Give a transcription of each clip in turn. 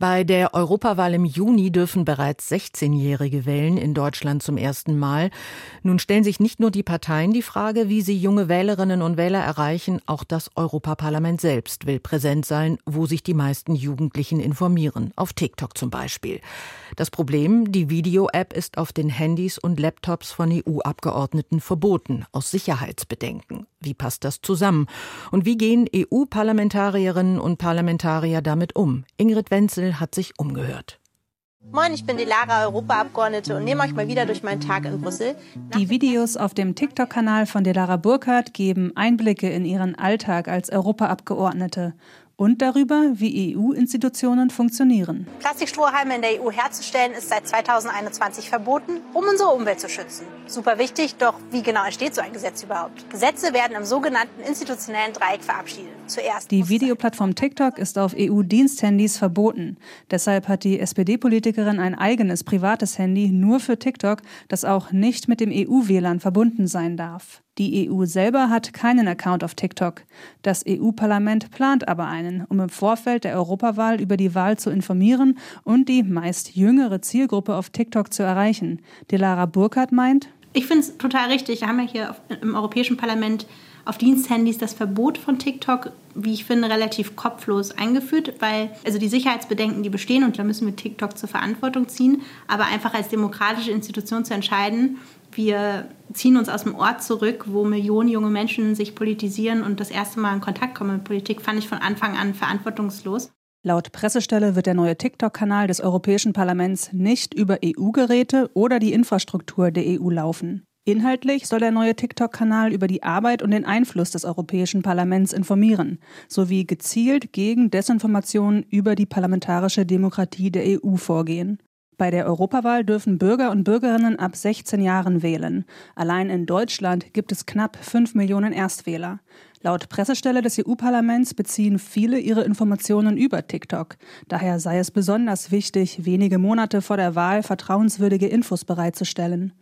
Bei der Europawahl im Juni dürfen bereits 16-Jährige wählen in Deutschland zum ersten Mal. Nun stellen sich nicht nur die Parteien die Frage, wie sie junge Wählerinnen und Wähler erreichen, auch das Europaparlament selbst will präsent sein, wo sich die meisten Jugendlichen informieren, auf TikTok zum Beispiel. Das Problem, die Video-App ist auf den Handys und Laptops von EU-Abgeordneten verboten, aus Sicherheitsbedenken. Wie passt das zusammen? Und wie gehen EU-Parlamentarierinnen und Parlamentarier damit um? Ingrid Wenzel hat sich umgehört. Moin, ich bin die Lara, Europaabgeordnete und nehme euch mal wieder durch meinen Tag in Brüssel. Die Videos auf dem TikTok-Kanal von Delara Burkhardt geben Einblicke in ihren Alltag als Europaabgeordnete und darüber, wie EU-Institutionen funktionieren. Plastikstrohhalme in der EU herzustellen ist seit 2021 verboten, um unsere Umwelt zu schützen. Super wichtig, doch wie genau entsteht so ein Gesetz überhaupt? Gesetze werden im sogenannten institutionellen Dreieck verabschiedet. Zuerst die Videoplattform TikTok ist auf EU-Diensthandys verboten. Deshalb hat die SPD-Politikerin ein eigenes privates Handy nur für TikTok, das auch nicht mit dem EU-WLAN verbunden sein darf. Die EU selber hat keinen Account auf TikTok. Das EU-Parlament plant aber einen, um im Vorfeld der Europawahl über die Wahl zu informieren und die meist jüngere Zielgruppe auf TikTok zu erreichen. Delara Burkhardt meint, ich finde es total richtig. Wir haben ja hier im Europäischen Parlament auf Diensthandys das Verbot von TikTok, wie ich finde, relativ kopflos eingeführt, weil also die Sicherheitsbedenken, die bestehen und da müssen wir TikTok zur Verantwortung ziehen, aber einfach als demokratische Institution zu entscheiden, wir ziehen uns aus dem Ort zurück, wo Millionen junge Menschen sich politisieren und das erste Mal in Kontakt kommen mit Politik, fand ich von Anfang an verantwortungslos. Laut Pressestelle wird der neue TikTok-Kanal des Europäischen Parlaments nicht über EU-Geräte oder die Infrastruktur der EU laufen. Inhaltlich soll der neue TikTok-Kanal über die Arbeit und den Einfluss des Europäischen Parlaments informieren, sowie gezielt gegen Desinformationen über die parlamentarische Demokratie der EU vorgehen. Bei der Europawahl dürfen Bürger und Bürgerinnen ab 16 Jahren wählen. Allein in Deutschland gibt es knapp 5 Millionen Erstwähler. Laut Pressestelle des EU-Parlaments beziehen viele ihre Informationen über TikTok. Daher sei es besonders wichtig, wenige Monate vor der Wahl vertrauenswürdige Infos bereitzustellen.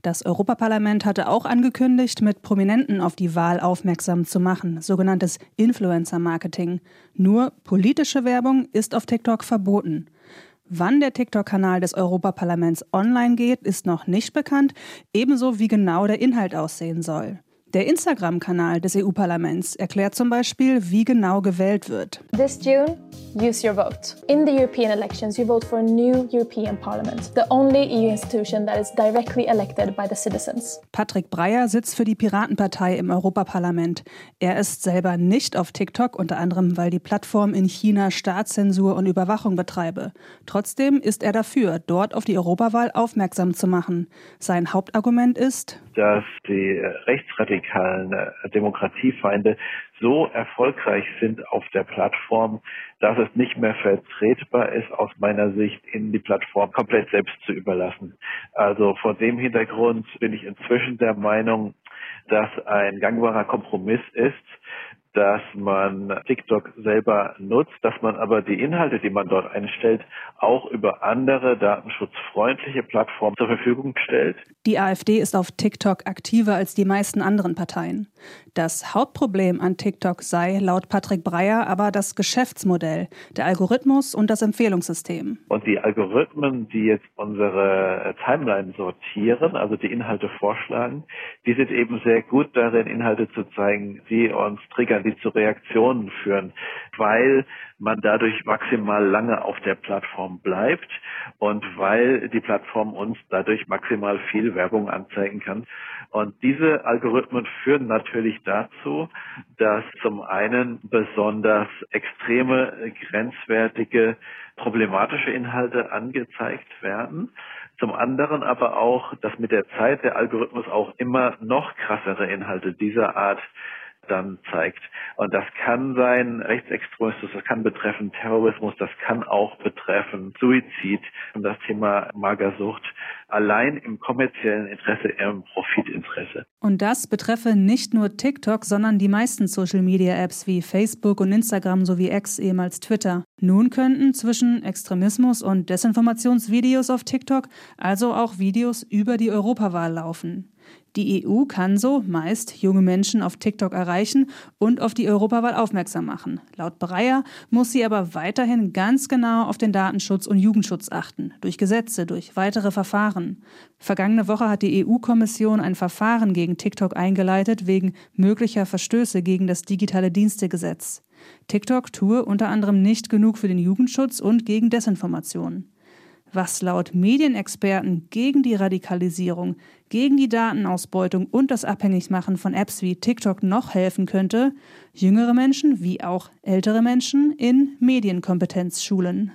Das Europaparlament hatte auch angekündigt, mit Prominenten auf die Wahl aufmerksam zu machen, sogenanntes Influencer-Marketing. Nur politische Werbung ist auf TikTok verboten. Wann der TikTok-Kanal des Europaparlaments online geht, ist noch nicht bekannt, ebenso wie genau der Inhalt aussehen soll. Der Instagram-Kanal des EU-Parlaments erklärt zum Beispiel, wie genau gewählt wird. This June, use your vote. In the European elections, you vote for a new European Parliament, the only EU institution that is directly elected by the citizens. Patrick Breyer sitzt für die Piratenpartei im Europaparlament. Er ist selber nicht auf TikTok, unter anderem, weil die Plattform in China Staatszensur und Überwachung betreibe. Trotzdem ist er dafür, dort auf die Europawahl aufmerksam zu machen. Sein Hauptargument ist, dass die rechtsradikalen äh, Demokratiefeinde so erfolgreich sind auf der Plattform, dass es nicht mehr vertretbar ist, aus meiner Sicht, ihnen die Plattform komplett selbst zu überlassen. Also vor dem Hintergrund bin ich inzwischen der Meinung, dass ein gangbarer Kompromiss ist, dass man TikTok selber nutzt, dass man aber die Inhalte, die man dort einstellt, auch über andere datenschutzfreundliche Plattformen zur Verfügung stellt. Die AfD ist auf TikTok aktiver als die meisten anderen Parteien. Das Hauptproblem an TikTok sei laut Patrick Breyer aber das Geschäftsmodell, der Algorithmus und das Empfehlungssystem. Und die Algorithmen, die jetzt unsere Timeline sortieren, also die Inhalte vorschlagen, die sind eben sehr gut darin, Inhalte zu zeigen, die uns triggern, die zu Reaktionen führen, weil man dadurch maximal lange auf der Plattform bleibt und weil die Plattform uns dadurch maximal viel Werbung anzeigen kann. Und diese Algorithmen führen natürlich dazu, dass zum einen besonders extreme, grenzwertige, problematische Inhalte angezeigt werden. Zum anderen aber auch, dass mit der Zeit der Algorithmus auch immer noch krassere Inhalte dieser Art dann zeigt. Und das kann sein Rechtsextremismus, das kann betreffen Terrorismus, das kann auch betreffen Suizid und das Thema Magersucht allein im kommerziellen Interesse, im Profitinteresse. Und das betreffe nicht nur TikTok, sondern die meisten Social-Media-Apps wie Facebook und Instagram sowie X, ehemals Twitter. Nun könnten zwischen Extremismus und Desinformationsvideos auf TikTok also auch Videos über die Europawahl laufen. Die EU kann so meist junge Menschen auf TikTok erreichen und auf die Europawahl aufmerksam machen. Laut Breyer muss sie aber weiterhin ganz genau auf den Datenschutz und Jugendschutz achten, durch Gesetze, durch weitere Verfahren. Vergangene Woche hat die EU-Kommission ein Verfahren gegen TikTok eingeleitet wegen möglicher Verstöße gegen das digitale Dienstegesetz. TikTok tue unter anderem nicht genug für den Jugendschutz und gegen Desinformation was laut Medienexperten gegen die Radikalisierung, gegen die Datenausbeutung und das Abhängigmachen von Apps wie TikTok noch helfen könnte, jüngere Menschen wie auch ältere Menschen in Medienkompetenz schulen.